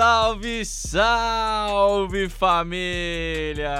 Salve, salve família!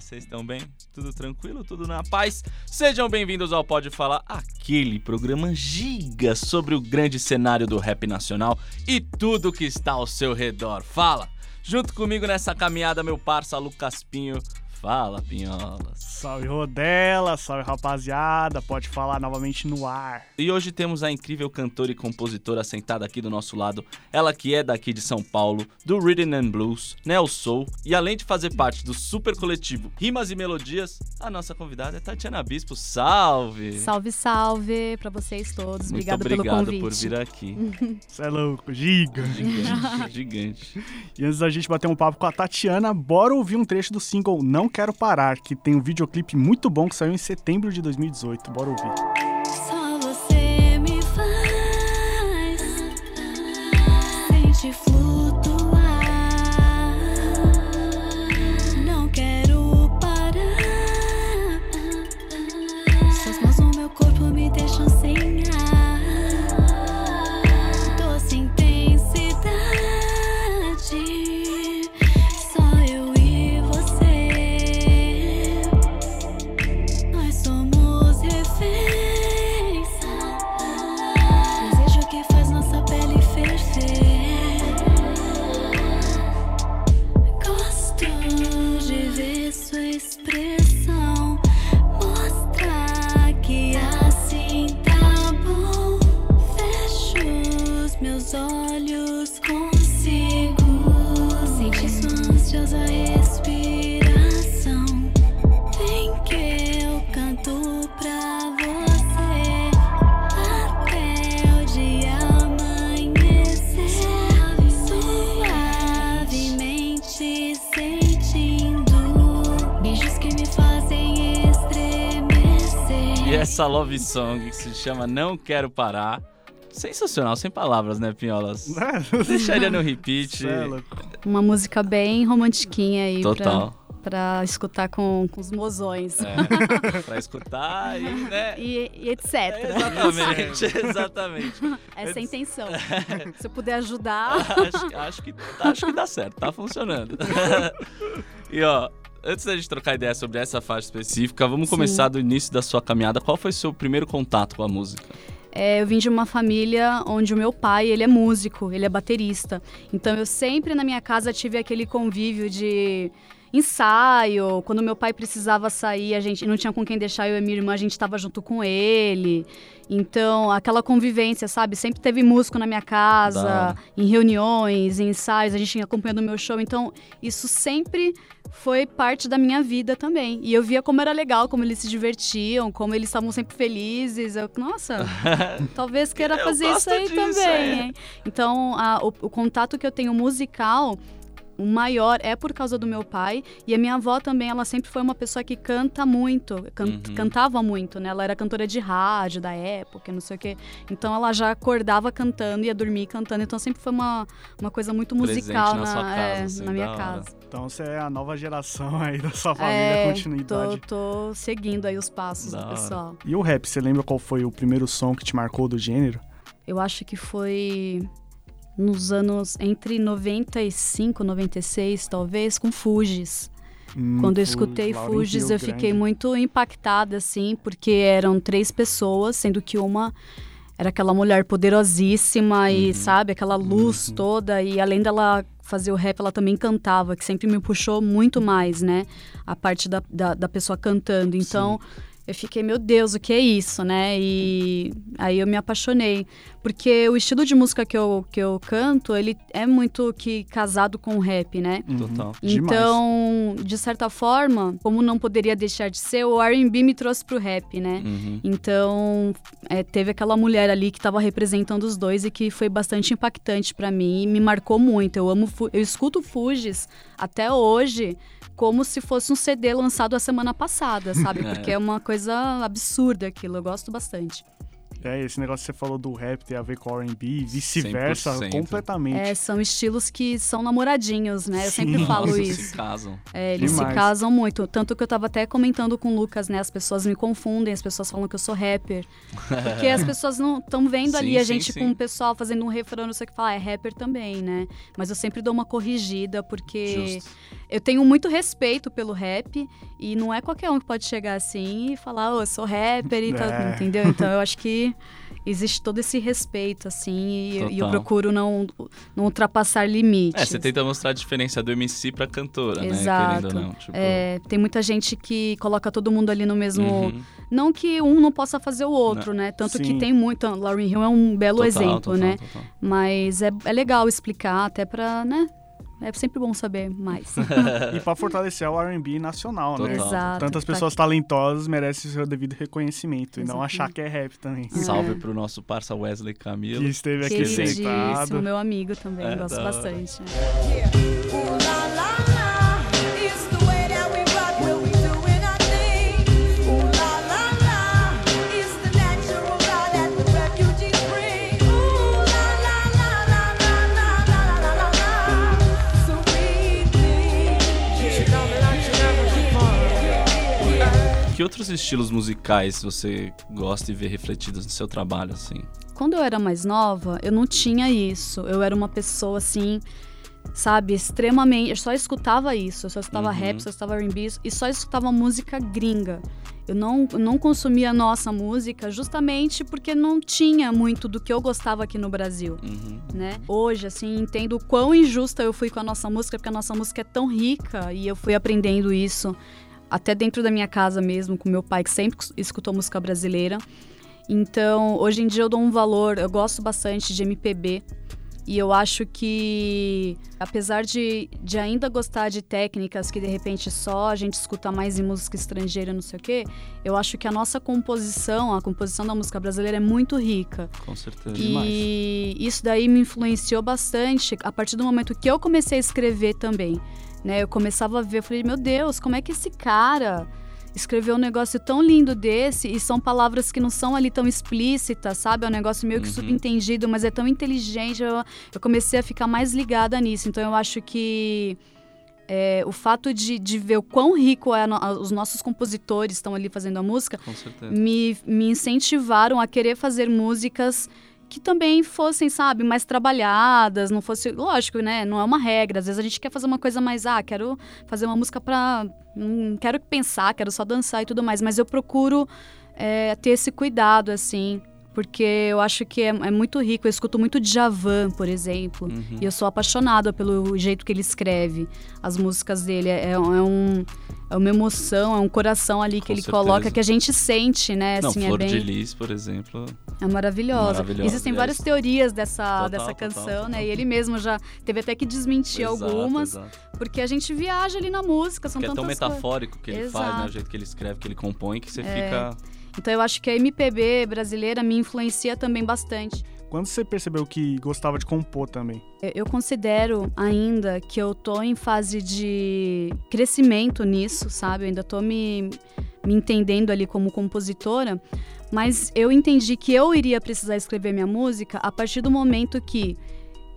Vocês estão bem? Tudo tranquilo? Tudo na paz? Sejam bem-vindos ao Pode Falar, aquele programa giga sobre o grande cenário do rap nacional e tudo que está ao seu redor. Fala! Junto comigo nessa caminhada, meu parça Lucas Pinho. Fala, Pinholas. Salve Rodela, salve rapaziada, pode falar novamente no ar. E hoje temos a incrível cantora e compositora sentada aqui do nosso lado, ela que é daqui de São Paulo, do Rhythm and Blues, Neo Soul, e além de fazer parte do super coletivo Rimas e Melodias, a nossa convidada é Tatiana Bispo. Salve! Salve, salve pra vocês todos. Muito Obrigado, obrigado pelo convite. por vir aqui. Você é louco, giga. Gigante, gigante. E antes da gente bater um papo com a Tatiana, bora ouvir um trecho do single Não Quero Parar, que tem um videoclipe muito bom que saiu em setembro de 2018. Bora ouvir. Só você essa love song que se chama Não Quero Parar. Sensacional, sem palavras, né, Pinholas? Deixaria no repeat. É. Uma música bem romantiquinha aí pra, Total. pra escutar com, com os mozões. É, pra escutar e, né? E, e etc. Exatamente, exatamente. Essa é a intenção. Se eu puder ajudar. acho, acho que, acho que dá certo, tá funcionando. e ó, antes da gente trocar ideia sobre essa faixa específica, vamos Sim. começar do início da sua caminhada. Qual foi o seu primeiro contato com a música? É, eu vim de uma família onde o meu pai, ele é músico, ele é baterista. Então eu sempre na minha casa tive aquele convívio de ensaio, quando meu pai precisava sair, a gente não tinha com quem deixar eu e minha irmã, a gente estava junto com ele. Então, aquela convivência, sabe? Sempre teve músico na minha Da casa, hora. em reuniões, em ensaios, a gente acompanhando o meu show. Então, isso sempre foi parte da minha vida também. E eu via como era legal, como eles se divertiam, como eles estavam sempre felizes. Eu, nossa, talvez queira fazer isso aí disso, também, é. hein? Então, a- o, o contato que eu tenho musical, o maior é por causa do meu pai. E a minha avó também, ela sempre foi uma pessoa que canta muito, can- Uhum. cantava muito, né? Ela era cantora de rádio da época, não sei o quê. Então, ela já acordava cantando, ia dormir cantando. Então, sempre foi uma, uma coisa muito Presente musical na sua casa, é, assim, na minha hora. casa. Então você é a nova geração aí da sua família, É, continuidade. Tô, tô seguindo aí os passos Da do hora. pessoal. E o rap, você lembra qual foi o primeiro som que te marcou do gênero? Eu acho que foi nos anos entre 95, 96, talvez, com Fugis. Hum, Quando eu escutei Fugis, eu fiquei Grande. muito impactada, assim, porque eram três pessoas, sendo que uma era aquela mulher poderosíssima e, sabe, aquela luz toda. E além dela fazer o rap, ela também cantava, que sempre me puxou muito mais, né? A parte da, da, da pessoa cantando. Então, eu fiquei, meu Deus, o que é isso, né? E aí eu me apaixonei. Porque o estilo de música que eu, que eu canto, ele é muito que casado com o rap, né? Total. Demais. Então, de certa forma, como não poderia deixar de ser, o R&B me trouxe pro rap, né? Uhum. Então, é, teve aquela mulher ali que estava representando os dois e que foi bastante impactante pra mim e me marcou muito. Eu amo, eu escuto Fugis até hoje como se fosse um CD lançado a semana passada, sabe? É. Porque é uma coisa absurda aquilo, eu gosto bastante. É, esse negócio que você falou do rap ter a ver com R&B, vice-versa, 100%. completamente. É, são estilos que são namoradinhos, né? Eu sempre Sim. falo Nossa, isso. se casam. É, eles Demais. se casam muito. Tanto que eu tava até comentando com o Lucas, né? As pessoas me confundem, as pessoas falam que eu sou rapper. Porque as pessoas não estão vendo ali Sim, a sim, gente sim. com o pessoal fazendo um refrão, não sei o que falar, é rapper também, né? Mas eu sempre dou uma corrigida, porque Justo. eu tenho muito respeito pelo rap e não é qualquer um que pode chegar assim e falar, ô, eu sou rapper e tal, É. entendeu? Então eu acho que existe todo esse respeito, assim, e, e eu procuro não, não ultrapassar limites. É, você tenta mostrar a diferença do MC pra cantora, Exato. né? Querendo ou não. Tipo, É, tem muita gente que coloca todo mundo ali no mesmo. uhum. Não que um não possa fazer o outro, né? Tanto que Sim. tem muito. Lauryn Hill é um belo Total, exemplo, total, né? total. Mas é, é legal explicar, até pra, né? É sempre bom saber mais. E pra fortalecer o R&B nacional, né? Total. Exato. Tantas Pra- pessoas talentosas merecem o seu devido reconhecimento e não achar que é rap também. Salve É. pro nosso parça Wesley Camilo. Que esteve aqui sentado. meu amigo também, É, gosto da bastante. Ooh Que outros estilos musicais você gosta e vê refletidos no seu trabalho, assim? Quando eu era mais nova, eu não tinha isso. Eu era uma pessoa assim, sabe, extremamente. Eu só escutava isso. Eu só escutava Uhum. rap, só escutava RB e só escutava música gringa. Eu não, eu não consumia nossa música justamente porque não tinha muito do que eu gostava aqui no Brasil. Uhum. Né? Hoje, assim, entendo o quão injusta eu fui com a nossa música, porque a nossa música é tão rica e eu fui aprendendo isso até dentro da minha casa mesmo, com meu pai, que sempre escutou música brasileira. Então, hoje em dia eu dou um valor, eu gosto bastante de MPB. E eu acho que, apesar de, de ainda gostar de técnicas que de repente só a gente escuta mais em música estrangeira, não sei o quê, eu acho que a nossa composição, a composição da música brasileira é muito rica. Com certeza. E isso daí me influenciou bastante a partir do momento que eu comecei a escrever também. Né? Eu começava a ver, eu falei, meu Deus, como é que esse cara escreveu um negócio tão lindo desse e são palavras que não são ali tão explícitas, sabe? É um negócio meio que Uhum. subentendido, mas é tão inteligente. Eu, eu comecei a ficar mais ligada nisso. Então eu acho que é, o fato de, de ver o quão rico é no- os nossos compositores estão ali fazendo a música me, me incentivaram a querer fazer músicas que também fossem, sabe, mais trabalhadas, não fosse, lógico, né, não é uma regra, às vezes a gente quer fazer uma coisa mais, ah, quero fazer uma música pra, não quero pensar, quero só dançar e tudo mais, mas eu procuro é, ter esse cuidado, assim, porque eu acho que é, é muito rico, eu escuto muito Djavan, por exemplo, Uhum. e eu sou apaixonada pelo jeito que ele escreve as músicas dele. É, é um, é uma emoção, é um coração ali que Com ele certeza. coloca que a gente sente, né? Não, assim, Flor é bem. de Lis, por exemplo. É maravilhosa. Maravilhosa, Existem aliás. várias teorias dessa, Total, dessa total, canção, total. né? E ele mesmo já teve até que desmentir Exato, algumas, exato. porque a gente viaja ali na música, são Que é tão tantas metafórico que ele faz, né? O Exato. jeito que ele escreve, que ele compõe, que você É. fica. Então eu acho que a MPB brasileira me influencia também bastante. Quando você percebeu que gostava de compor também? Eu- considero ainda que eu tô em fase de crescimento nisso, sabe? Eu ainda tô me, me entendendo ali como compositora, mas eu entendi que eu iria precisar escrever minha música a partir do momento que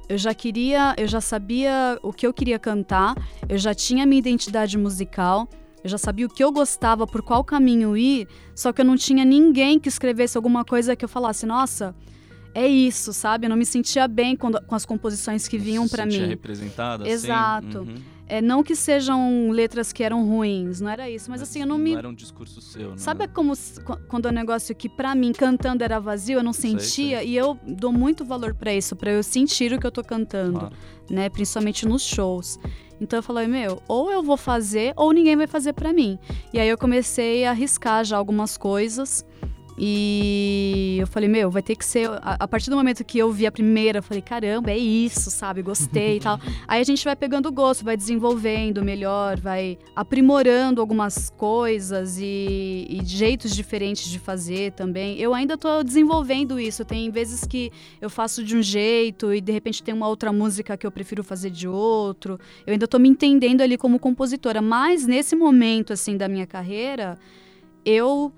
eu já queria, eu já sabia o que eu queria cantar, eu já tinha minha identidade musical, eu já sabia o que eu gostava, por qual caminho ir, só que eu não tinha ninguém que escrevesse alguma coisa que eu falasse, nossa, é isso, sabe? Eu não me sentia bem quando- com as composições que vinham sentia mim. representada, Exato. assim. Uhum. É, não que sejam letras que eram ruins, não era isso, mas, assim, eu não me. Não era um discurso seu, né? Sabe como s- qu- quando é um negócio que pra mim cantando era vazio, eu não Sei, sentia sei. e eu dou muito valor pra isso, pra eu sentir o que eu tô cantando, Claro. né, principalmente nos shows. Então eu falei, meu, ou eu vou fazer ou ninguém vai fazer pra mim. E aí eu comecei a arriscar já algumas coisas E eu falei, meu, vai ter que ser. A, a partir do momento que eu vi a primeira, eu falei, caramba, é isso, sabe? Gostei e tal. Aí a gente vai pegando gosto, vai desenvolvendo melhor, vai aprimorando algumas coisas e, e jeitos diferentes de fazer também. Eu ainda tô desenvolvendo isso. Tem vezes que eu faço de um jeito e de repente tem uma outra música que eu prefiro fazer de outro. Eu ainda tô me entendendo ali como compositora, mas nesse momento assim da minha carreira, eu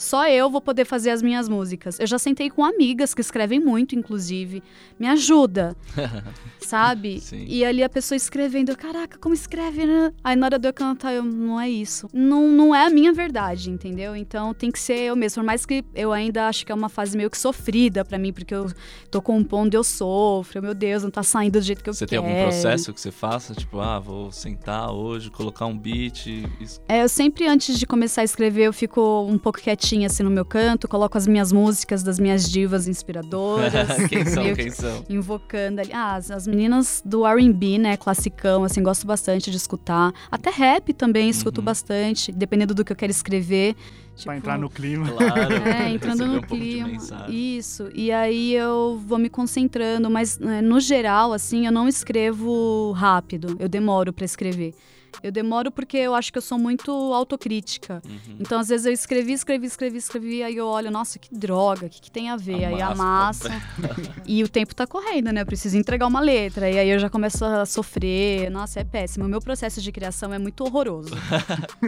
só eu vou poder fazer as minhas músicas. Eu já sentei com amigas que escrevem muito, inclusive. Me ajuda, sabe? Sim. E ali a pessoa escrevendo, caraca, como escreve, né? Aí na hora de eu cantar, eu, não é isso. Não, não é a minha verdade, entendeu? Então tem que ser eu mesmo. Por mais que eu ainda acho que é uma fase meio que sofrida pra mim, porque eu tô compondo, eu sofro. Meu Deus, não tá saindo do jeito que eu Você tem quero. algum processo que você faça? Tipo, ah, vou sentar hoje, colocar um beat. e- É, eu sempre, antes de começar a escrever, eu fico um pouco quietinha assim no meu canto, coloco as minhas músicas das minhas divas inspiradoras. quem são, quem são? invocando ali. Ah, as, as meninas do R&B, né, classicão, assim, gosto bastante de escutar. Até rap também escuto Uhum. bastante, dependendo do que eu quero escrever. Pra Tipo, entrar no clima. Claro. é, entrando no um clima. Isso. E aí eu vou me concentrando, mas né, no geral, assim, eu não escrevo rápido. Eu demoro pra escrever. Eu demoro porque eu acho que eu sou muito autocrítica. Uhum. Então, às vezes, eu escrevi, escrevi, escrevi, escrevi, aí eu olho, nossa, que droga, o que, que tem a ver? aí Amassa. amassa. e o tempo tá correndo, né? Eu preciso entregar uma letra. E aí eu já começo a sofrer. Nossa, é péssimo. O meu processo de criação é muito horroroso.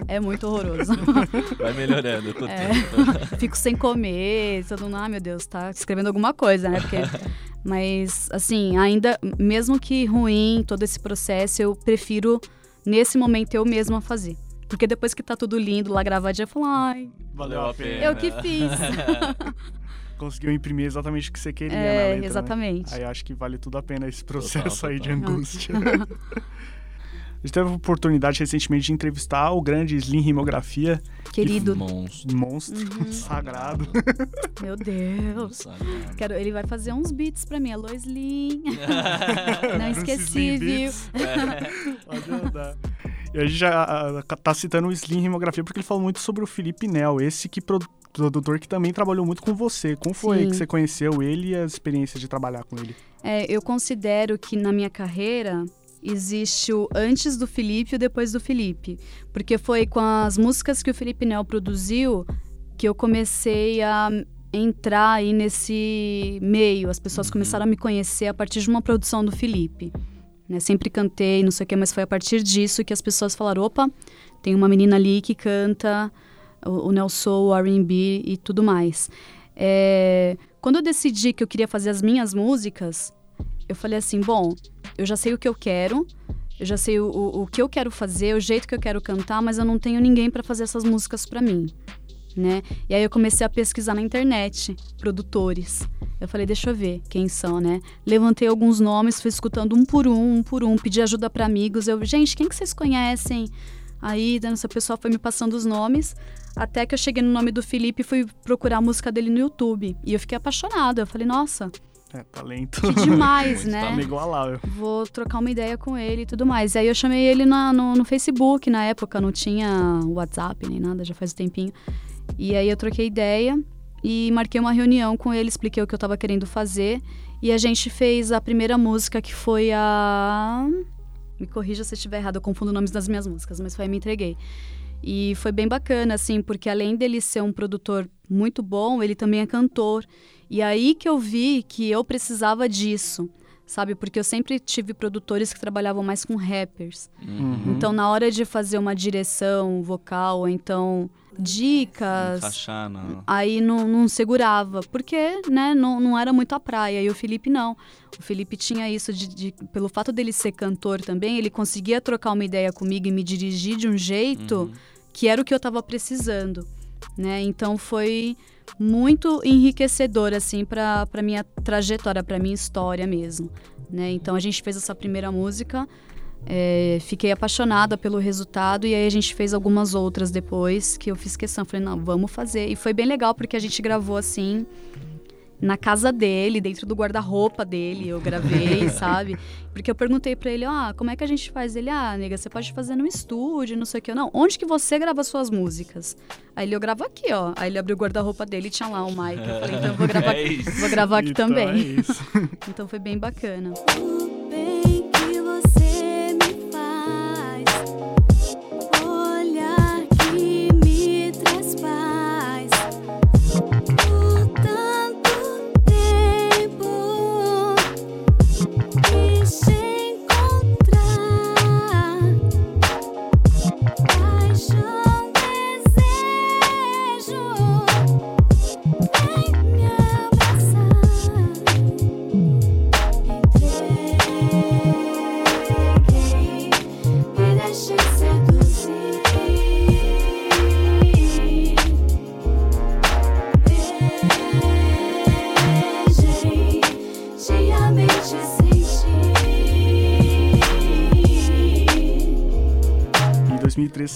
é muito horroroso. Vai melhorando o É. Fico sem comer, todo mundo, ah, meu Deus, tá escrevendo alguma coisa, né? Porque, mas, assim, ainda, mesmo que ruim todo esse processo, eu prefiro, nesse momento, eu mesma fazer. Porque depois que tá tudo lindo lá gravadinho, eu falo, ai, Valeu a pena. eu que fiz. Conseguiu imprimir exatamente o que você queria na é, letra, né? exatamente. Aí acho que vale tudo a pena esse processo Total, aí de total. angústia. A gente teve a oportunidade recentemente de entrevistar o grande Slim Rimografia, Querido, Monstro. monstro Uhum. sagrado. meu Deus. sabe? Quero, ele vai fazer uns beats pra mim, alô, Slim. Não esqueci, viu? Beats. Pode andar. E a gente já tá citando o Slim Rimografia porque ele falou muito sobre o Felipe Nel, esse que pro- produtor que também trabalhou muito com você. Como foi Sim. que você conheceu ele e as experiências de trabalhar com ele? É, eu considero que na minha carreira existe o antes do Felipe e o depois do Felipe. Porque foi com as músicas que o Felipe Nel produziu que eu comecei a entrar aí nesse meio. As pessoas começaram a me conhecer a partir de uma produção do Felipe. Né? Sempre cantei, não sei o que, mas foi a partir disso que as pessoas falaram: opa, tem uma menina ali que canta o, o Nelson, o R&B e tudo mais. É, quando eu decidi que eu queria fazer as minhas músicas, eu falei assim, bom, eu já sei o que eu quero, eu já sei o, o, o que eu quero fazer, o jeito que eu quero cantar, mas eu não tenho ninguém para fazer essas músicas para mim, né? E aí eu comecei a pesquisar na internet, produtores. Eu falei, deixa eu ver quem são, né? Levantei alguns nomes, fui escutando um por um, um por um, pedi ajuda para amigos. Eu, gente, quem que vocês conhecem? Aí, essa pessoa foi me passando os nomes, até que eu cheguei no nome do Felipe e fui procurar a música dele no YouTube. E eu fiquei apaixonada. Eu falei, nossa, É, talento. que demais, Muito né? Tá igualável. Vou trocar uma ideia com ele e tudo mais. Aí eu chamei ele na- no, no Facebook, na época não tinha WhatsApp nem nada, já faz um tempinho. E aí eu troquei ideia e marquei uma reunião com ele, expliquei o que eu tava querendo fazer. E a gente fez a primeira música que foi a. Me corrija se eu estiver errado, eu confundo nomes das minhas músicas, mas foi aí Me Entreguei. E foi bem bacana, assim, porque além dele ser um produtor muito bom, ele também é cantor. E aí que eu vi que eu precisava disso, sabe? Porque eu sempre tive produtores que trabalhavam mais com rappers. Uhum. Então, na hora de fazer uma direção vocal, ou então dicas, Encaixar na... aí não, não segurava, porque, né, não, não era muito a praia. E o Felipe não. O Felipe tinha isso de, de- pelo fato dele ser cantor também, ele conseguia trocar uma ideia comigo e me dirigir de um jeito Uhum. que era o que eu tava precisando, né? Então foi muito enriquecedor assim para minha trajetória, para minha história mesmo, né? Então a gente fez essa primeira música, é, fiquei apaixonada pelo resultado e aí a gente fez algumas outras depois que eu fiz questão, falei não, vamos fazer e foi bem legal porque a gente gravou assim na casa dele, dentro do guarda-roupa dele, eu gravei, sabe? Porque eu perguntei pra ele, ah, como é que a gente faz? Ele, ah, nega, você pode fazer no estúdio, não sei o que. Eu, não, onde que você grava suas músicas? Aí ele, eu gravo aqui, ó. Aí ele abriu o guarda-roupa dele e tinha lá o mic. Eu falei, então eu vou gravar, É vou gravar aqui Então também. é. Então foi bem bacana.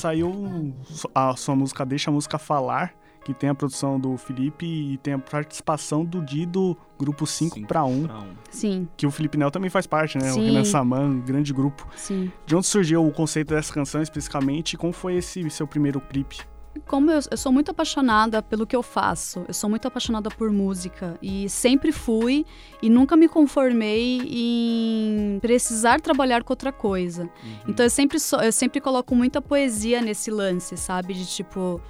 Saiu a sua música Deixa a Música Falar, que tem a produção do Felipe e tem a participação do Di do grupo 5 Cinco para 1, pra um. Sim, que o Felipe Nel também faz parte, né? O Sim. Renan Saman, grande grupo. sim. De onde surgiu o conceito dessa canção especificamente e como foi esse seu primeiro clipe? Como eu, eu sou muito apaixonada pelo que eu faço, eu sou muito apaixonada por música e sempre fui e nunca me conformei em precisar trabalhar com outra coisa. Então eu sempre, eu sempre coloco muita poesia nesse lance, sabe? De tipo,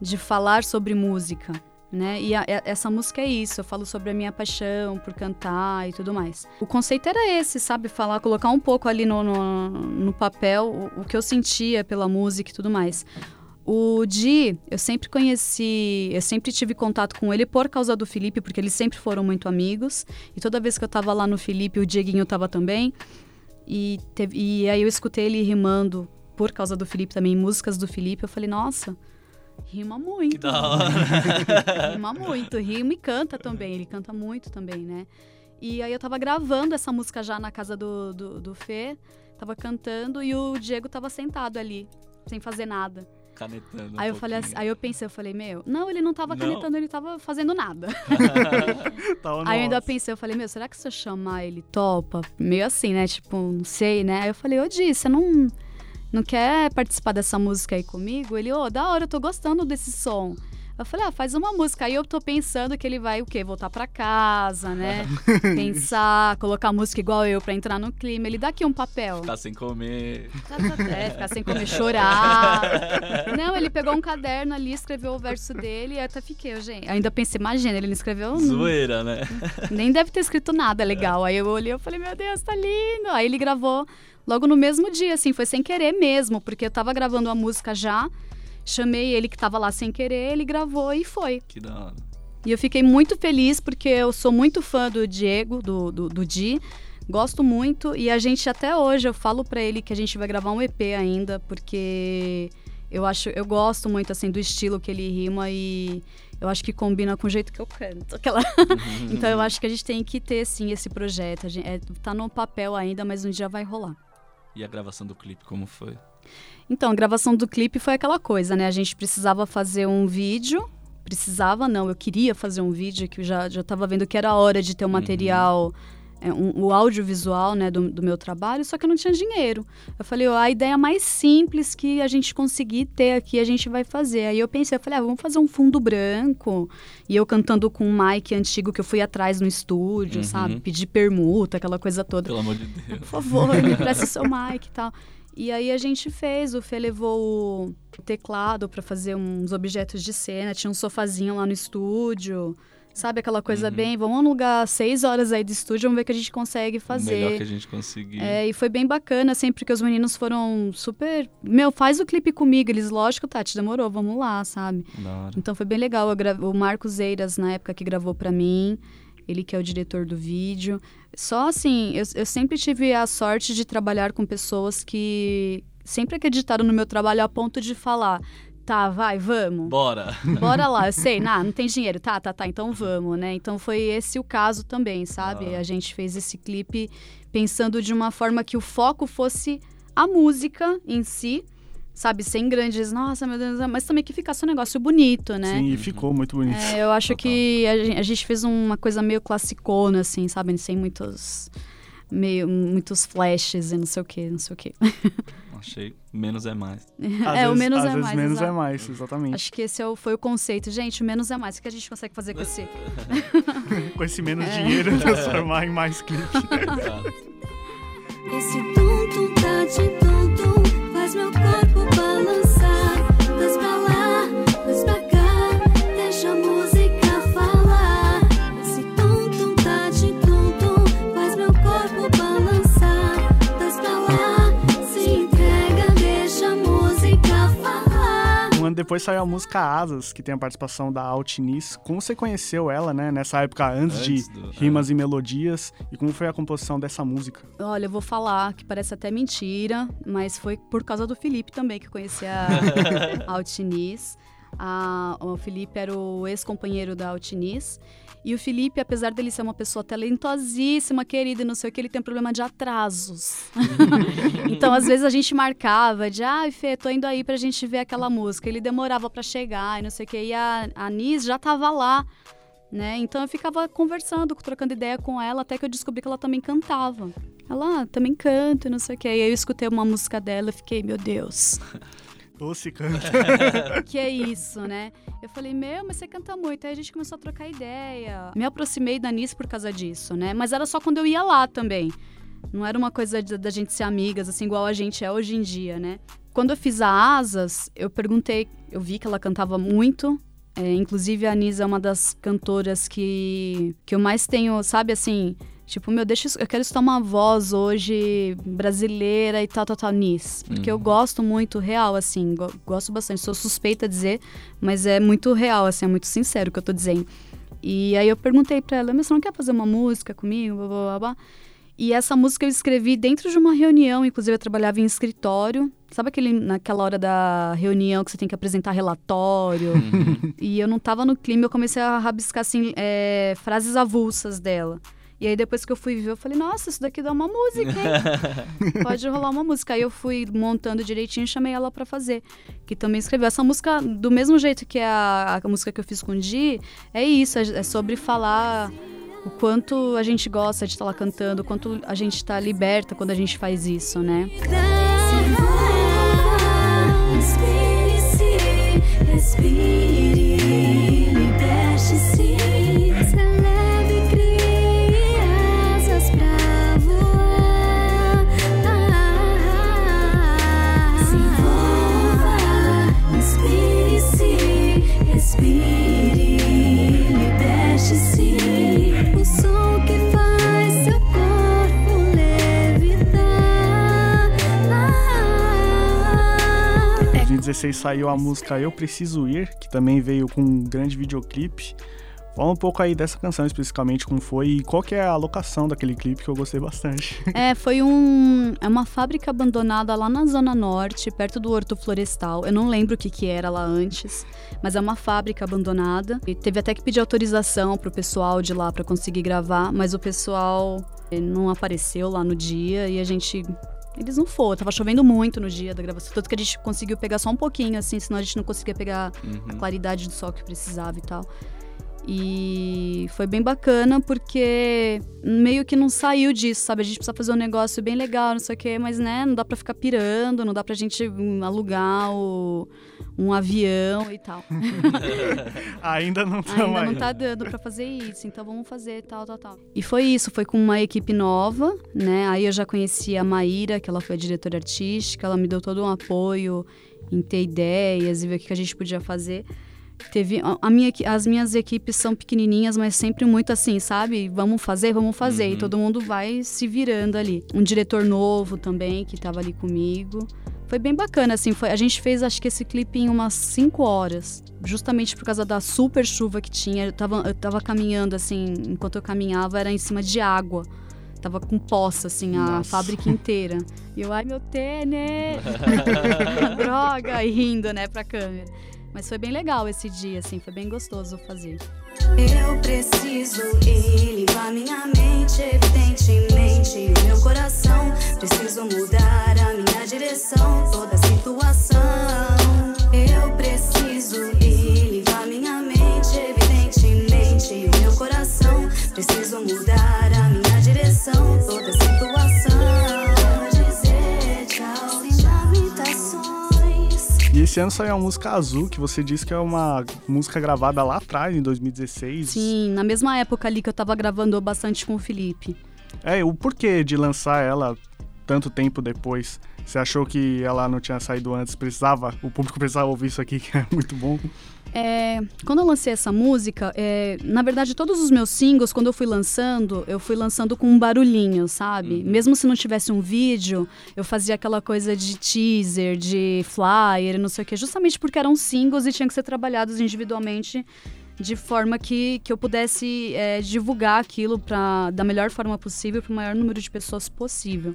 de falar sobre música, né? E a- e- essa música é isso, eu falo sobre a minha paixão por cantar e tudo mais. O conceito era esse, sabe? Falar, colocar um pouco ali no, no, no papel o, o que eu sentia pela música e tudo mais. O Di, eu sempre conheci, eu sempre tive contato com ele por causa do Felipe, porque eles sempre foram muito amigos. E toda vez que eu tava lá no Felipe, o Dieguinho tava também. E, teve- e aí eu escutei ele rimando por causa do Felipe também, músicas do Felipe. Eu falei, nossa, rima muito. Que da hora. rima muito, rima e canta também. Ele canta muito também, né? E aí eu tava gravando essa música já na casa do, do, do Fê, tava cantando e o Diego tava sentado ali, sem fazer nada. Canetando. um Aí eu falei assim, aí eu pensei, eu falei, meu, não, ele não tava Não. canetando, ele tava fazendo nada. Tá, Aí eu ainda nossa. pensei, eu falei, meu, será que se eu chamar ele topa? Meio assim, né? Tipo, não sei, né? Aí eu falei, ô Di, você não, não quer participar dessa música aí comigo? Ele, ô, da hora, eu tô gostando desse som. Eu falei, ah, faz uma música. Aí eu tô pensando que ele vai o quê? Voltar pra casa, né? Pensar, colocar música igual eu pra entrar no clima. Ele dá aqui um papel. Ficar sem comer. É, ficar sem comer, chorar. Não, ele pegou um caderno ali, escreveu o verso dele e até fiquei, eu, gente. Ainda pensei, imagina, ele não escreveu. Zoeira, né? nem deve ter escrito nada legal. Aí eu olhei e falei, meu Deus, tá lindo. Aí ele gravou logo no mesmo dia, assim, foi sem querer mesmo, porque eu tava gravando a música já. Chamei ele que tava lá sem querer, ele gravou e foi. Que da hora. E eu fiquei muito feliz porque eu sou muito fã do Diego, do, do, do Di. Gosto muito e a gente até hoje eu falo pra ele que a gente vai gravar um EP ainda, porque eu acho, eu gosto muito assim do estilo que ele rima e eu acho que combina com o jeito que eu canto. Aquela... então eu acho que a gente tem que ter sim esse projeto. A gente, é, tá no papel ainda, mas um dia vai rolar. E a gravação do clipe, como foi? Então, a gravação do clipe foi aquela coisa, né? A gente precisava fazer um vídeo. Precisava, não, eu queria fazer um vídeo que eu já, já tava vendo que era hora de ter um material, é, um, o audiovisual, né, do, do meu trabalho, só que eu não tinha dinheiro. Eu falei, ó, a ideia mais simples que a gente conseguir ter aqui, a gente vai fazer. Aí eu pensei, eu falei, ah, vamos fazer um fundo branco. E eu cantando com um mic antigo que eu fui atrás no estúdio, Uhum. sabe? Pedir permuta, aquela coisa toda Pelo amor de Deus. por favor, me presta o seu mic e tal. E aí a gente fez, o Fê levou o teclado pra fazer uns objetos de cena, tinha um sofazinho lá no estúdio. Sabe aquela coisa Uhum. bem, vamos alugar seis horas aí de estúdio, vamos ver o que a gente consegue O melhor fazer. que a gente conseguir. É, e foi bem bacana, assim, porque os meninos foram super. Meu, faz o clipe comigo. Eles, lógico, Tati, demorou, vamos lá, sabe? Então foi bem legal. Gra- O Marcos Eiras, na época que gravou pra mim, ele que é o diretor do vídeo. Só assim, eu, eu sempre tive a sorte de trabalhar com pessoas que sempre acreditaram no meu trabalho a ponto de falar. Tá, vai, vamos. Bora. Bora lá, eu sei, nah, não tem dinheiro. Tá, tá, tá, então vamos, né? Então foi esse o caso também, sabe? Ah. A gente fez esse clipe pensando de uma forma que o foco fosse a música em si, sabe, sem grandes, nossa, meu Deus, mas também que ficasse um negócio bonito, né? Sim, e ficou muito bonito. É, eu acho Total. que a gen- a gente, fez uma coisa meio classicona, assim, sabe? Sem muitos. Meio, muitos flashes e não sei o que, não sei o que. Achei menos é mais. Às é, o vezes- menos às é mais. menos é exato. mais, exatamente. Acho que esse é o- foi o conceito. Gente, o menos é mais. O que a gente consegue fazer com esse. Com esse menos É. dinheiro, transformar em mais clipe. Exato. Esse depois saiu a música Asas, que tem a participação da Altinis. Como você conheceu ela, né? Nessa época, antes, Antes de do- rimas e melodias. E como foi a composição dessa música? Olha, eu vou falar que parece até mentira, mas foi por causa do Felipe também que eu conheci a a Altiniz. A- o Felipe era o ex-companheiro da Altiniz. E o Felipe, apesar dele ser uma pessoa talentosíssima, querida e não sei o que, ele tem problema de atrasos. então, às vezes, a gente marcava de, ai, Fê, tô indo aí pra gente ver aquela música. Ele demorava pra chegar e não sei o que. E a, a Nis já tava lá, né? Então, eu ficava conversando, trocando ideia com ela, até que eu descobri que ela também cantava. Ela ah, também canta e não sei o que. E aí eu escutei uma música dela e fiquei, meu Deus Doce canta. que é isso, né? Eu falei, meu, mas você canta muito. Aí a gente começou a trocar ideia. Me aproximei da Nice por causa disso, né? Mas era só quando eu ia lá também. Não era uma coisa da gente ser amigas, assim, igual a gente é hoje em dia, né? Quando eu fiz a Asas, eu perguntei, eu vi que ela cantava muito. É, inclusive, a Anis é uma das cantoras que, que eu mais tenho, sabe, assim... Tipo, meu, deixa eu, quero escutar uma voz hoje brasileira e tal, tal, tal, Nis. Porque eu gosto muito, real, assim, go- gosto bastante. Sou suspeita a dizer, mas é muito real, assim, é muito sincero o que eu tô dizendo. E aí eu perguntei pra ela, mas você não quer fazer uma música comigo? Blá, blá, blá, blá. E essa música eu escrevi dentro de uma reunião, inclusive eu trabalhava em escritório. Sabe aquele, naquela hora da reunião que você tem que apresentar relatório? e eu não tava no clima, eu comecei a rabiscar, assim, é, frases avulsas dela. E aí depois que eu fui ver, eu falei, nossa, isso daqui dá uma música, hein? Pode rolar uma música. Aí eu fui montando direitinho e chamei ela pra fazer. Que também escreveu. Essa música, do mesmo jeito que a, a música que eu fiz com o Di, é isso, é, é sobre falar o quanto a gente gosta de estar lá cantando, o quanto a gente tá liberta quando a gente faz isso, né? Inspire-se, respire, saiu a música Eu Preciso Ir, que também veio com um grande videoclipe. Fala um pouco aí dessa canção especificamente, como foi e qual que é a locação daquele clipe que eu gostei bastante. É, foi um, é uma fábrica abandonada lá na Zona Norte, perto do Horto Florestal. Eu não lembro o que, que era lá antes, mas é uma fábrica abandonada. E teve até que pedir autorização pro pessoal de lá para conseguir gravar, mas o pessoal eh, não apareceu lá no dia e a gente. Eles não foram, tava chovendo muito no dia da gravação. Tanto que a gente conseguiu pegar só um pouquinho, assim, senão a gente não conseguia pegar a claridade do sol que precisava e tal. E foi bem bacana porque meio que não saiu disso, sabe? A gente precisa fazer um negócio bem legal, não sei o quê, mas né, não dá pra ficar pirando, não dá pra gente hum, alugar o- um avião e tal. Ainda não tá Ainda mais. não tá dando pra fazer isso, então vamos fazer tal, tal, tal. E foi isso, foi com uma equipe nova, né? Aí eu já conheci a Maíra, que ela foi a diretora artística, ela me deu todo um apoio em ter ideias e ver o que que a gente podia fazer. Teve a- minha, as minhas equipes são pequenininhas, mas sempre muito assim, sabe? Vamos fazer, vamos fazer. E todo mundo vai se virando ali. Um diretor novo também que tava ali comigo. Foi bem bacana, assim. Foi, a gente fez, acho que esse clipe em umas 5 horas. Justamente por causa da super chuva que tinha. Eu tava, eu tava caminhando, assim, enquanto eu caminhava, era em cima de água. Tava com poça, assim, a Nossa. fábrica inteira. E eu, ai meu tênis! Droga! E rindo, né, pra câmera. Mas foi bem legal esse dia, assim, foi bem gostoso fazer. Eu preciso ir a minha mente, evidentemente, meu coração. Preciso mudar a minha direção, toda situação. Eu preciso ir a minha mente, evidentemente, meu coração. Preciso mudar a minha direção, toda esse ano saiu a música Azul, que você disse que é uma música gravada lá atrás, em 2016. Sim, na mesma época ali que eu tava gravando bastante com o Felipe. É, o porquê de lançar ela tanto tempo depois? Você achou que ela não tinha saído antes? Precisava? O público precisava ouvir isso aqui, que é muito bom. É, quando eu lancei essa música, é, na verdade, todos os meus singles, quando eu fui lançando, eu fui lançando com um barulhinho, sabe? Mesmo se não tivesse um vídeo, eu fazia aquela coisa de teaser, de flyer, não sei o quê, justamente porque eram singles e tinham que ser trabalhados individualmente de forma que, que eu pudesse é, divulgar aquilo pra, da melhor forma possível para o maior número de pessoas possível.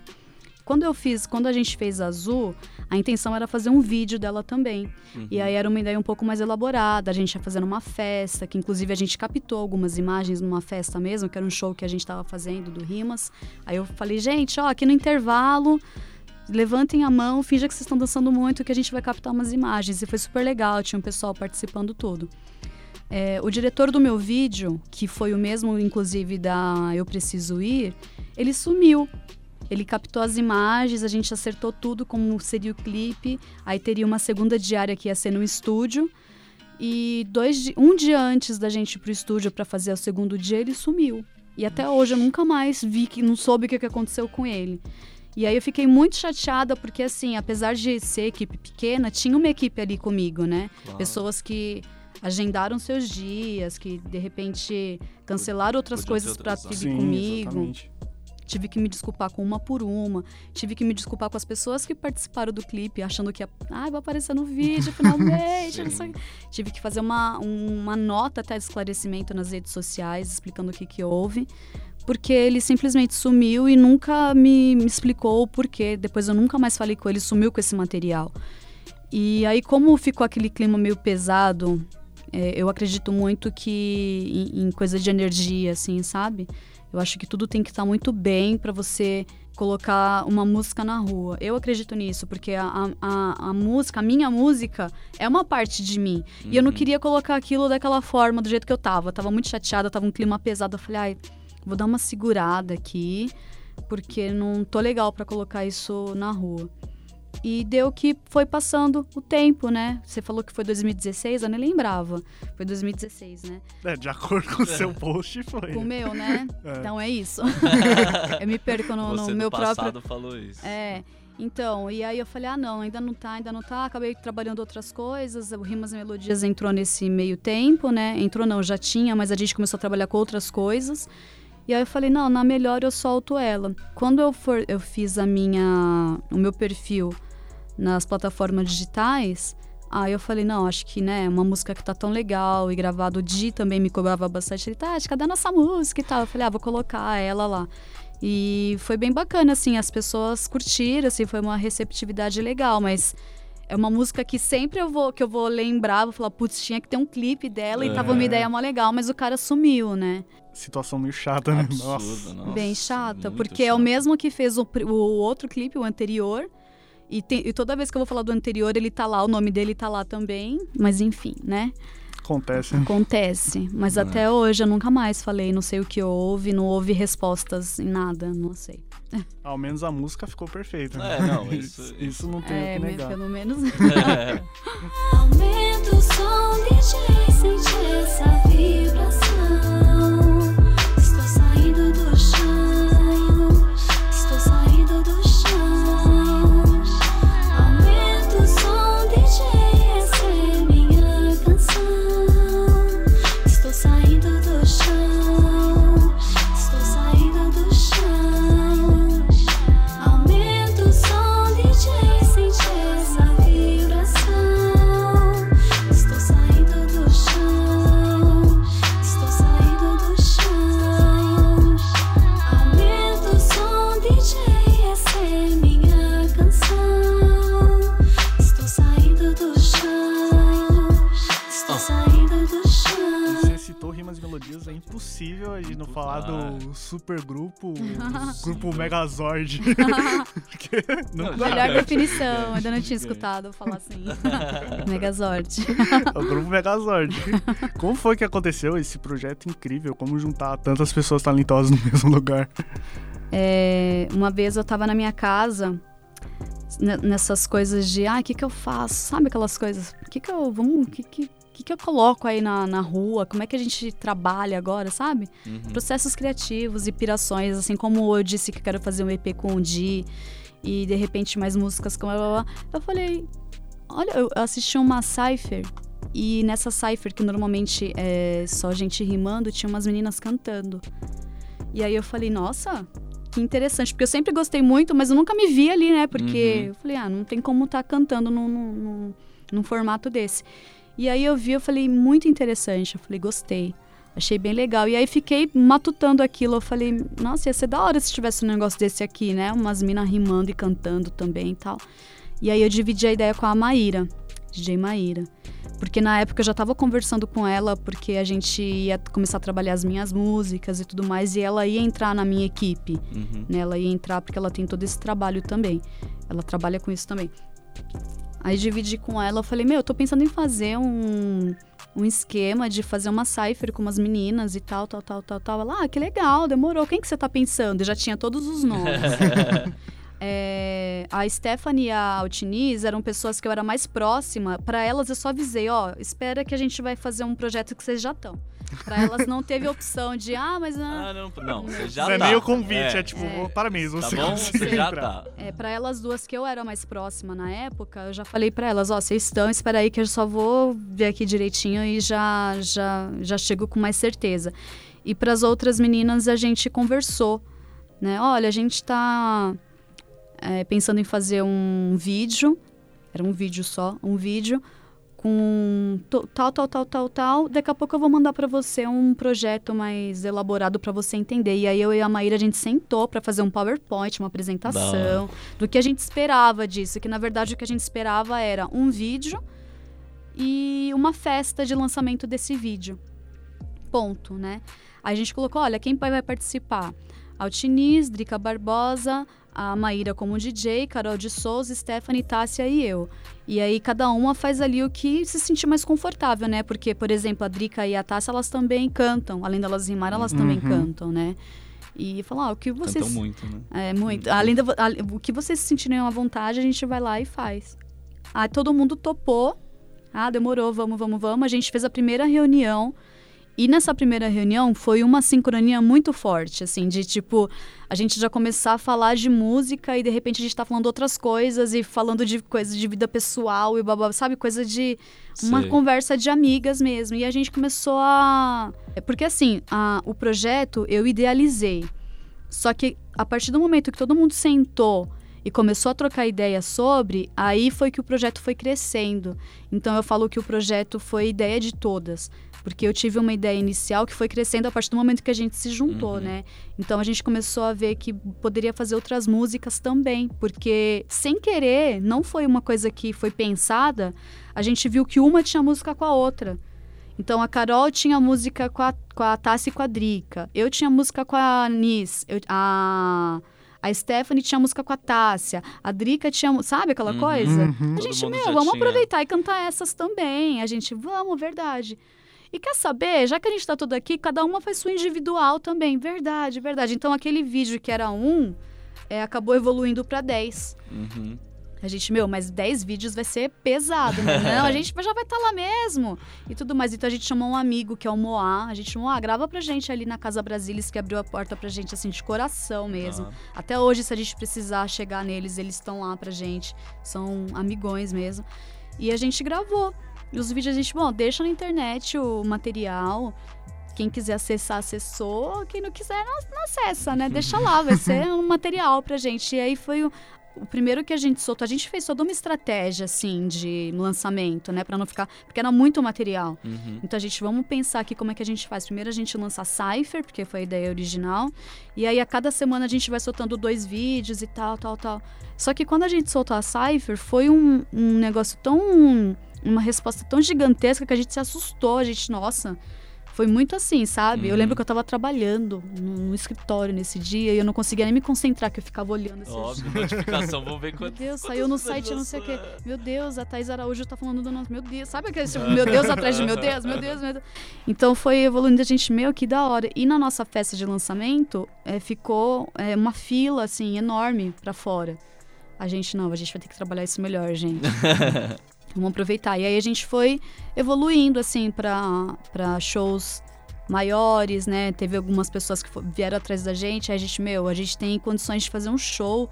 Quando eu fiz, quando a gente fez Azul, a intenção era fazer um vídeo dela também. E aí era uma ideia um pouco mais elaborada, a gente ia fazendo uma festa, que inclusive a gente captou algumas imagens numa festa mesmo, que era um show que a gente estava fazendo do Rimas. Aí eu falei, gente, ó, aqui no intervalo, levantem a mão, finja que vocês estão dançando muito, que a gente vai captar umas imagens. E foi super legal, tinha um pessoal participando todo. É, o diretor do meu vídeo, que foi o mesmo, inclusive, da Eu Preciso Ir, ele sumiu. Ele captou as imagens, a gente acertou tudo como seria o clipe. Aí teria uma segunda diária que ia ser no estúdio. E dois, um dia antes da gente ir pro estúdio para fazer o segundo dia, ele sumiu. E até hoje eu nunca mais vi que não soube o que aconteceu com ele. E aí eu fiquei muito chateada porque assim, apesar de ser equipe pequena, tinha uma equipe ali comigo, né? Pessoas que agendaram seus dias, que de repente cancelaram outras Podiam ter coisas para vir comigo. exatamente. Tive que me desculpar com uma por uma. Tive que me desculpar com as pessoas que participaram do clipe, achando que ia, ah, vai aparecer no vídeo finalmente. Tive que fazer uma, uma nota até de esclarecimento nas redes sociais, explicando o que, que houve. Porque ele simplesmente sumiu e nunca me, me explicou o porquê. Depois eu nunca mais falei com ele, sumiu com esse material. E aí, como ficou aquele clima meio pesado, é, eu acredito muito que em, em coisa de energia, assim, sabe? Eu acho que tudo tem que estar muito bem para você colocar uma música na rua. Eu acredito nisso, porque a, a, a- música, a minha música, é uma parte de mim. E eu não queria colocar aquilo daquela forma, do jeito que eu tava. Eu tava muito chateada, tava um clima pesado. Eu falei, ai, vou dar uma segurada aqui, porque não tô legal para colocar isso na rua. E deu que foi passando o tempo, né? Você falou que foi 2016, eu nem lembrava. Foi 2016, né? É, de acordo com o seu post, foi. Com o meu, né? É. Então é isso. eu me perco no, no Você meu no passado próprio. falou isso. É. Então, e aí eu falei, ah, não, ainda não tá, ainda não tá. Acabei trabalhando outras coisas. O Rimas e Melodias entrou nesse meio tempo, né? Entrou não, já tinha, mas a gente começou a trabalhar com outras coisas. E aí eu falei, não, na melhor eu solto ela. Quando eu for, eu fiz a minha, o meu perfil nas plataformas digitais, aí eu falei, não, acho que, né, uma música que tá tão legal e gravado o Di também me cobrava bastante. Ele, tá, cadê a nossa música e tal? Eu falei, ah, vou colocar ela lá. E foi bem bacana, assim, as pessoas curtiram, assim, foi uma receptividade legal, mas é uma música que sempre eu vou, que eu vou lembrar, vou falar, putz, tinha que ter um clipe dela e tava uma É. ideia mó legal, mas o cara sumiu, né? Situação meio chata, né? Absurdo, Nossa. nossa, Bem chata, porque é o chato. mesmo que fez o, o outro clipe, o anterior. E, tem- e toda vez que eu vou falar do anterior, ele tá lá, o nome dele tá lá também. Mas enfim, né? Acontece. Acontece. Mas É. até hoje eu nunca mais falei, não sei o que houve, não houve respostas em nada, não sei. Ao menos a música ficou perfeita. né? É, não, isso- isso não tem É, o que negar. pelo menos. É. Aumenta o som, DJ, sente essa vibração. Do super grupo, grupo Megazord. Não Não. Melhor definição, ainda não tinha escutado falar assim. Megazord. É o grupo Megazord. Como foi que aconteceu esse projeto incrível? Como juntar tantas pessoas talentosas no mesmo lugar? É, uma vez eu tava na minha casa, ne- nessas coisas de, ah, o que que eu faço? Sabe aquelas coisas? O que que eu, vamos, o que que, que que eu coloco aí na, na rua? Como é que a gente trabalha agora, sabe? Uhum. Processos criativos e pirações, assim como eu disse que eu quero fazer um EP com o Di e de repente mais músicas com ela. Eu falei, olha, eu assisti uma Cypher e nessa Cypher, que normalmente é só gente rimando, tinha umas meninas cantando. E aí eu falei, nossa, que interessante, porque eu sempre gostei muito, mas eu nunca me vi ali, né? Porque Uhum. eu falei, ah, não tem como estar cantando num, num, num- num formato desse. E aí eu vi, eu falei, muito interessante. Eu falei, gostei. Achei bem legal. E aí fiquei matutando aquilo. Eu falei, nossa, ia ser da hora se tivesse um negócio desse aqui, né? Umas minas rimando e cantando também e tal. E aí eu dividi a ideia com a Maíra, DJ Maíra. Porque na época eu já tava conversando com ela, porque a gente ia começar a trabalhar as minhas músicas e tudo mais, e ela ia entrar na minha equipe. Uhum. Né? Ela ia entrar porque ela tem todo esse trabalho também. Ela trabalha com isso também. Aí dividi com ela, eu falei, meu, eu tô pensando em fazer um, um esquema de fazer uma cipher com umas meninas e tal, tal, tal, tal, tal. Ela, ah, que legal, demorou. Quem que você tá pensando? Eu já tinha todos os nomes. É, a Stephanie e a Altiniz eram pessoas que eu era mais próxima. Pra elas eu só avisei, ó, espera que a gente vai fazer um projeto que vocês já estão. Pra elas não teve opção de, ah, mas ah, Ah, não, não, você já Não é tá. nem o convite, é, É, tipo, É. parabéns, Tá você bom? conseguiu Você já entrar. tá. É, para elas duas que eu era mais próxima na época, eu já falei pra elas, ó, vocês estão, espera aí que eu só vou ver aqui direitinho e já já já chego com mais certeza. E para as outras meninas a gente conversou, né? Olha, a gente tá é, pensando em fazer um vídeo, era um vídeo só, um vídeo com tal, tal, tal, tal, tal. Daqui a pouco eu vou mandar pra você um projeto mais elaborado pra você entender. E aí eu e a Maíra a gente sentou pra fazer um PowerPoint, uma apresentação do que a gente esperava disso, que na verdade o que a gente esperava era um vídeo e uma festa de lançamento desse vídeo. Ponto, né? Aí a gente colocou, olha, quem vai participar? Altiniz, Drica Barbosa, a Maíra como DJ, Carol de Souza, Stephanie, Tássia e eu. E aí cada uma faz ali o que se sentir mais confortável, né? Porque, por exemplo, a Drica e a Tássia, elas também cantam. Além delas rimarem, elas também Uhum. cantam, né? E falar, ah, o que vocês... Cantam muito, né? É, muito. Além da, a- o que vocês se sentirem à vontade, a gente vai lá e faz. Aí todo mundo topou. Ah, demorou, vamos, vamos, vamos. A gente fez a primeira reunião. E nessa primeira reunião foi uma sincronia muito forte, assim, de tipo, a gente já começar a falar de música e de repente a gente tá falando outras coisas e falando de coisas de vida pessoal e babá, sabe? Coisa de uma Sei. conversa de amigas mesmo. E a gente começou a. É Porque assim, a- o projeto eu idealizei. Só que a partir do momento que todo mundo sentou e começou a trocar ideia sobre, aí foi que o projeto foi crescendo. Então eu falo que o projeto foi ideia de todas. Porque eu tive uma ideia inicial que foi crescendo a partir do momento que a gente se juntou, Uhum. né? Então a gente começou a ver que poderia fazer outras músicas também. Porque, sem querer, não foi uma coisa que foi pensada, a gente viu que uma tinha música com a outra. Então a Carol tinha música com a, com a Tassi e com a Drica. Eu tinha música com a Nis. Eu- a, a Stephanie tinha música com a Tássia. A Drica tinha. Sabe aquela Uhum. coisa? Uhum. A gente, meu, vamos tinha. aproveitar e cantar essas também. A gente, vamos, verdade. E quer saber? Já que a gente tá tudo aqui, cada uma faz sua individual também. Verdade, verdade. Então aquele vídeo que era um, é, acabou evoluindo pra 10. Uhum. A gente, meu, mas 10 vídeos vai ser pesado, né? Não, a gente já vai estar lá mesmo. E tudo mais. Então a gente chamou um amigo, que é o Moá. A gente ah, grava pra gente ali na Casa Brasilis, que abriu a porta pra gente, assim, de coração mesmo. Tá. Até hoje, se a gente precisar chegar neles, eles estão lá pra gente. São amigões mesmo. E a gente gravou. E os vídeos a gente, bom, deixa na internet o material. Quem quiser acessar, acessou. Quem não quiser, não, não acessa, né? Deixa lá, vai ser um material pra gente. E aí foi o, o primeiro que a gente soltou. A gente fez toda uma estratégia, assim, de lançamento, né? Pra não ficar. Porque era muito material. Uhum. Então a gente, vamos pensar aqui como é que a gente faz. Primeiro a gente lança a Cypher, porque foi a ideia original. E aí a cada semana a gente vai soltando dois vídeos e tal, tal, tal. Só que quando a gente soltou a Cypher, foi um, um negócio tão. Uma resposta tão gigantesca que a gente se assustou. A gente, nossa. Foi muito assim, sabe? Eu Uhum. lembro que eu tava trabalhando no, no escritório nesse dia e eu não conseguia nem me concentrar, que eu ficava olhando assim. Óbvio, notificação, vamos ver Meu quanto. Deus, quantas saiu no site, não sei o quê. Meu Deus, a Thais Araújo tá falando do nosso. Meu Deus, sabe aquele tipo, meu Deus atrás de meu Deus, meu Deus, meu Deus. Então foi evoluindo a gente, meu, que da hora. E na nossa festa de lançamento, é, ficou é, uma fila, assim, enorme pra fora. A gente não, a gente vai ter que trabalhar isso melhor, gente. Vamos aproveitar. E aí a gente foi evoluindo, assim, pra shows maiores, né? Teve algumas pessoas que vieram atrás da gente. Aí a gente, meu, a gente tem condições de fazer um show,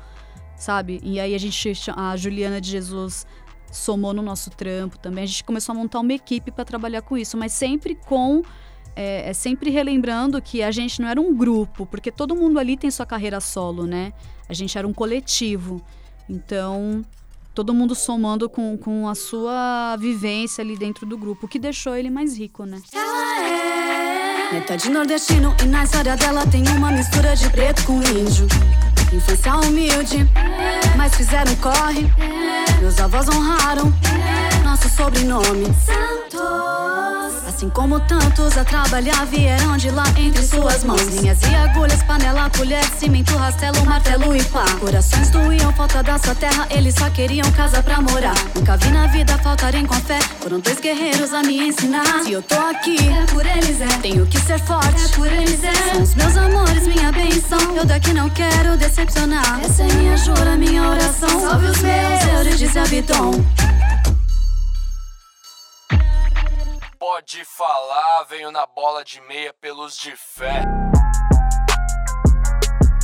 sabe? E aí a gente, a Juliana de Jesus somou no nosso trampo também. A gente começou a montar uma equipe para trabalhar com isso, mas sempre com. É, é sempre relembrando que a gente não era um grupo, porque todo mundo ali tem sua carreira solo, né? A gente era um coletivo. Então, todo mundo somando com, com a sua vivência ali dentro do grupo, que deixou ele mais rico, né? Metade nordestino e na história dela tem uma mistura de preto com índio. Infância humilde, mas fizeram corre. Meus avós honraram nosso sobrenome. Santos. Assim como tantos a trabalhar vieram de lá entre suas mãos. Linhas e agulhas, panela, colher, cimento, rastelo, martelo e pá. Corações doíam, falta da sua terra, eles só queriam casa pra morar. Nunca vi na vida faltarem com fé. Foram dois guerreiros a me ensinar. Se eu tô aqui, é por eles, é. Tenho que ser forte, é por eles, é. São os meus amores, minha benção. Eu daqui não quero decepcionar. Essa é minha jura, minha oração. Salve os meus, Euridice Abiton. Pode falar, venho na bola de meia pelos de fé.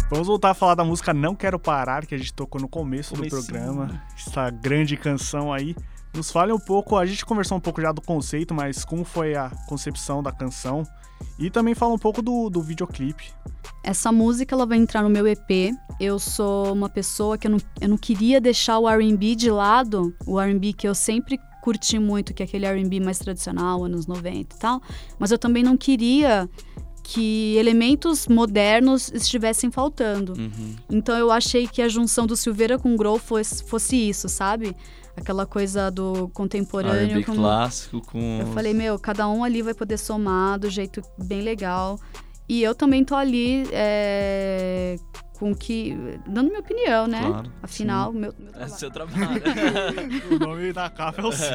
Vamos voltar a falar da música Não Quero Parar, que a gente tocou no começo Comecinho. do programa. Essa grande canção aí. Nos fale um pouco, a gente conversou um pouco já do conceito, mas como foi a concepção da canção. E também fala um pouco do, do videoclipe. Essa música ela vai entrar no meu EP. Eu sou uma pessoa que eu não, eu não queria deixar o R&B de lado, o R&B que eu sempre curti muito, que é aquele R&B mais tradicional, anos 90 e tal. Mas eu também não queria que elementos modernos estivessem faltando. Uhum. Então eu achei que a junção do Silveira com o Grow fosse, fosse isso, sabe? Aquela coisa do contemporâneo R&B com clássico com... eu falei, meu, cada um ali vai poder somar do jeito bem legal. E eu também tô ali é, com que. dando minha opinião, né? Claro, Afinal, meu, meu É trabalho. seu trabalho. o nome da capa é o seu.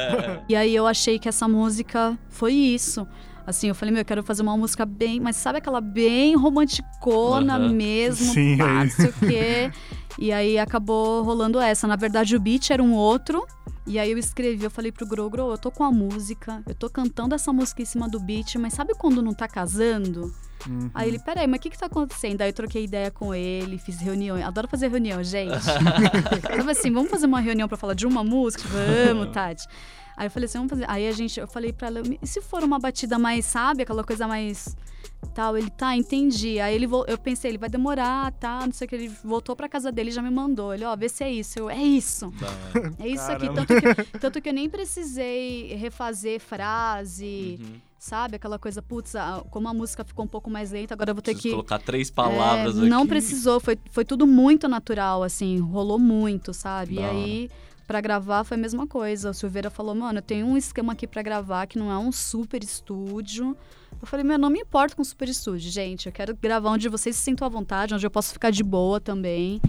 E aí eu achei que essa música foi isso. Assim, eu falei, meu, eu quero fazer uma música bem, mas sabe aquela bem romanticona Aham. mesmo, Sim, pá, é quê. E aí acabou rolando essa. Na verdade, o beat era um outro. E aí eu escrevi, eu falei pro Gro, Gro, eu tô com a música, eu tô cantando essa música em cima do beat, mas sabe quando não tá casando? Uhum. Aí ele, peraí, mas o que que tá acontecendo? Aí eu troquei ideia com ele, fiz reunião. Adoro fazer reunião, gente. Sabe assim, vamos fazer uma reunião pra falar de uma música? Vamos, Tati. Aí eu falei assim, vamos fazer. Aí a gente, eu falei pra ela, e se for uma batida mais, sabe, aquela coisa mais tal? Ele, tá, entendi. Aí ele, eu pensei, ele vai demorar, tá, não sei o que. Ele voltou pra casa dele e já me mandou. Ele, ó, vê se é isso. Eu, é isso. Tá. É isso Caramba. aqui. Tanto que, tanto que eu nem precisei refazer frase, Uhum. sabe? Aquela coisa, putz, a- como a música ficou um pouco mais lenta, agora eu vou ter Preciso que. colocar três palavras É, aqui. Não precisou, foi, foi tudo muito natural, assim, rolou muito, sabe? Da e aí, pra gravar foi a mesma coisa. O Silveira falou, mano, eu tenho um esquema aqui pra gravar que não é um super estúdio. Eu falei, meu, não me importo com super estúdio, gente. Eu quero gravar onde vocês se sintam à vontade, onde eu posso ficar de boa também.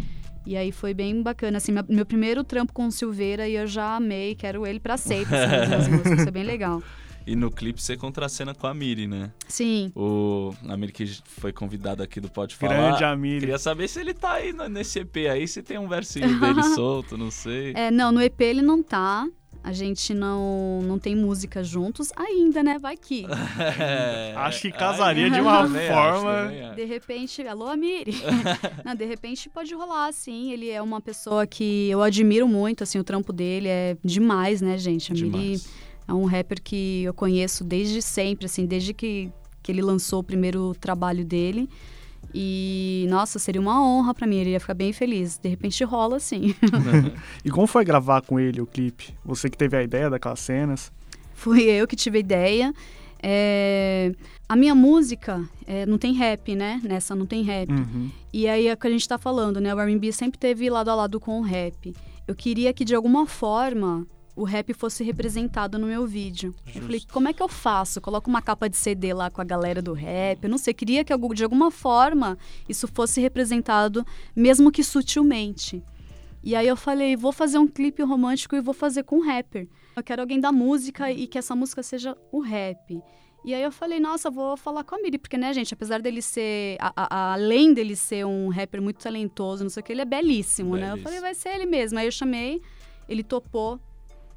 E aí foi bem bacana, assim, meu, meu primeiro trampo com o Silveira e eu já amei, quero ele pra sempre, assim, músicas, foi bem legal. E no clipe você contracena com a Miri, né? Sim, O a Miri que foi convidado aqui do Pode Falar. Grande Amir. Queria saber se ele tá aí no- nesse EP aí, se tem um versinho dele solto, não sei. É, não, no EP ele não tá. A gente não, não tem música juntos ainda, né? Vai que. É, Acho que aí casaria de uma forma- acho. De repente, alô, Amiri. não, de repente pode rolar, sim. Ele é uma pessoa que eu admiro muito, assim, o trampo dele é demais, né, gente? Amiri Demais. É um rapper que eu conheço desde sempre, assim, desde que, que ele lançou o primeiro trabalho dele. E, nossa, seria uma honra pra mim, ele ia ficar bem feliz. De repente rola, sim. E como foi gravar com ele o clipe? Você que teve a ideia daquelas cenas? Fui eu que tive a ideia. É, A minha música é, não tem rap, né? Nessa não tem rap. Uhum. E aí é o que a gente tá falando, né? O R&B sempre teve lado a lado com o rap. Eu queria que de alguma forma o rap fosse representado no meu vídeo. Eu falei, como é que eu faço? Coloco uma capa de CD lá com a galera do rap. Eu não sei, queria que de alguma forma isso fosse representado, mesmo que sutilmente. E aí eu falei, vou fazer um clipe romântico e vou fazer com um rapper. Eu quero alguém da música e que essa música seja o rap. E aí eu falei, nossa, vou falar com a Miri, porque, né, gente, apesar dele ser, a- a- além dele ser um rapper muito talentoso, não sei o que, ele é belíssimo, né? Eu Belíssimo. falei, vai ser ele mesmo. Aí eu chamei, ele topou.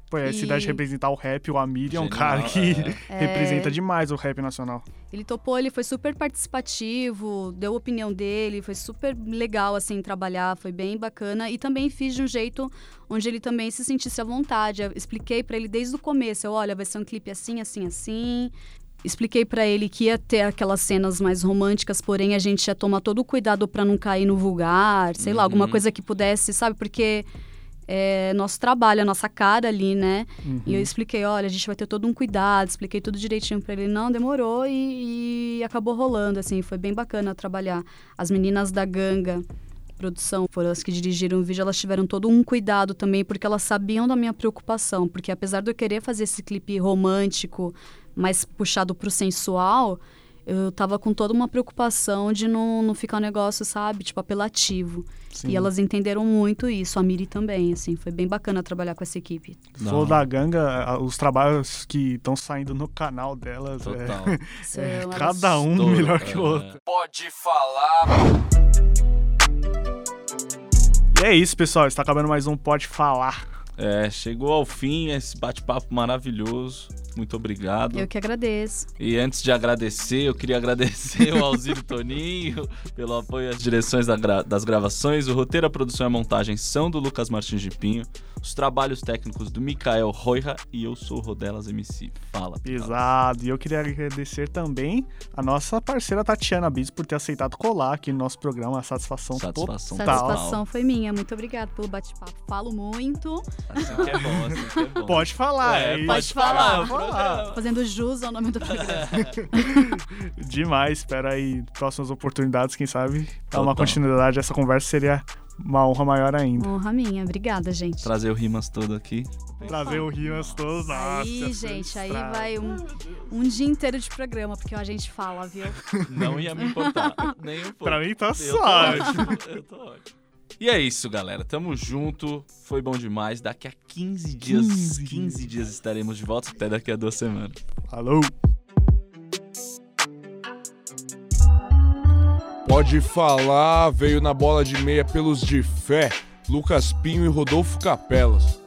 Pô, essa E- ideia de representar o rap, o Amir é um Genial, cara que é. representa demais o rap nacional. Ele topou, ele foi super participativo, deu a opinião dele, foi super legal, assim, trabalhar, foi bem bacana. E também fiz de um jeito onde ele também se sentisse à vontade. Eu expliquei pra ele desde o começo, eu, olha, vai ser um clipe assim, assim, assim. Expliquei pra ele que ia ter aquelas cenas mais românticas, porém a gente ia tomar todo o cuidado pra não cair no vulgar, sei lá, alguma Uhum. coisa que pudesse, sabe? Porque é nosso trabalho, a nossa cara ali, né? E eu expliquei, olha, a gente vai ter todo um cuidado, expliquei tudo direitinho pra ele. Não, demorou e, e acabou rolando, assim, foi bem bacana trabalhar. As meninas da Ganga produção foram as que dirigiram o vídeo, elas tiveram todo um cuidado também, porque elas sabiam da minha preocupação, porque apesar de eu querer fazer esse clipe romântico, mais puxado pro sensual, eu tava com toda uma preocupação de não, não ficar um negócio, sabe, tipo, apelativo. Sim. E elas entenderam muito isso, a Miri também, assim, foi bem bacana trabalhar com essa equipe. Flow da Ganga, a- os trabalhos que estão saindo no canal delas, é, Total. É elas- cada um Estouro, melhor que é. o outro. Pode falar. E é isso, pessoal. Está acabando mais um Pode Falar. É, chegou ao fim esse bate-papo maravilhoso. Muito obrigado. Eu que agradeço. E antes de agradecer, eu queria agradecer o Alziro Toninho pelo apoio às direções da gra- das gravações. O roteiro, a produção e a montagem são do Lucas Martins de Pinho. Os trabalhos técnicos do Mikael Roira e eu sou o Rodelas MC. Fala. Pesado. E eu queria agradecer também a nossa parceira Tatiana Bis por ter aceitado colar aqui no nosso programa. A satisfação, Satisfação total. Satisfação foi minha. Muito obrigada pelo bate-papo. Falo muito. Assim que é bom, assim que é bom. Pode falar. É, é isso. pode falar, Pode falar. programa. Fazendo jus ao nome do programa. Demais. Espera aí próximas oportunidades, quem sabe dar uma continuidade. Essa conversa seria uma honra maior ainda. Honra minha. Obrigada, gente. Trazer o Rimas todo aqui. Trazer o Rimas todo. Nossa, Aí, gente, aí vai um, um dia inteiro de programa, porque a gente fala, viu? Não ia me importar. Nem um pouco. Pra mim tá Eu tô só. ótimo, eu tô ótimo. E é isso, galera. Tamo junto. Foi bom demais. Daqui a 15 dias, 15 15, dias estaremos de volta. Até daqui a duas semanas. Alô. Pode falar, veio na bola de meia pelos de fé, Lucas Pinho e Rodolfo Capelas.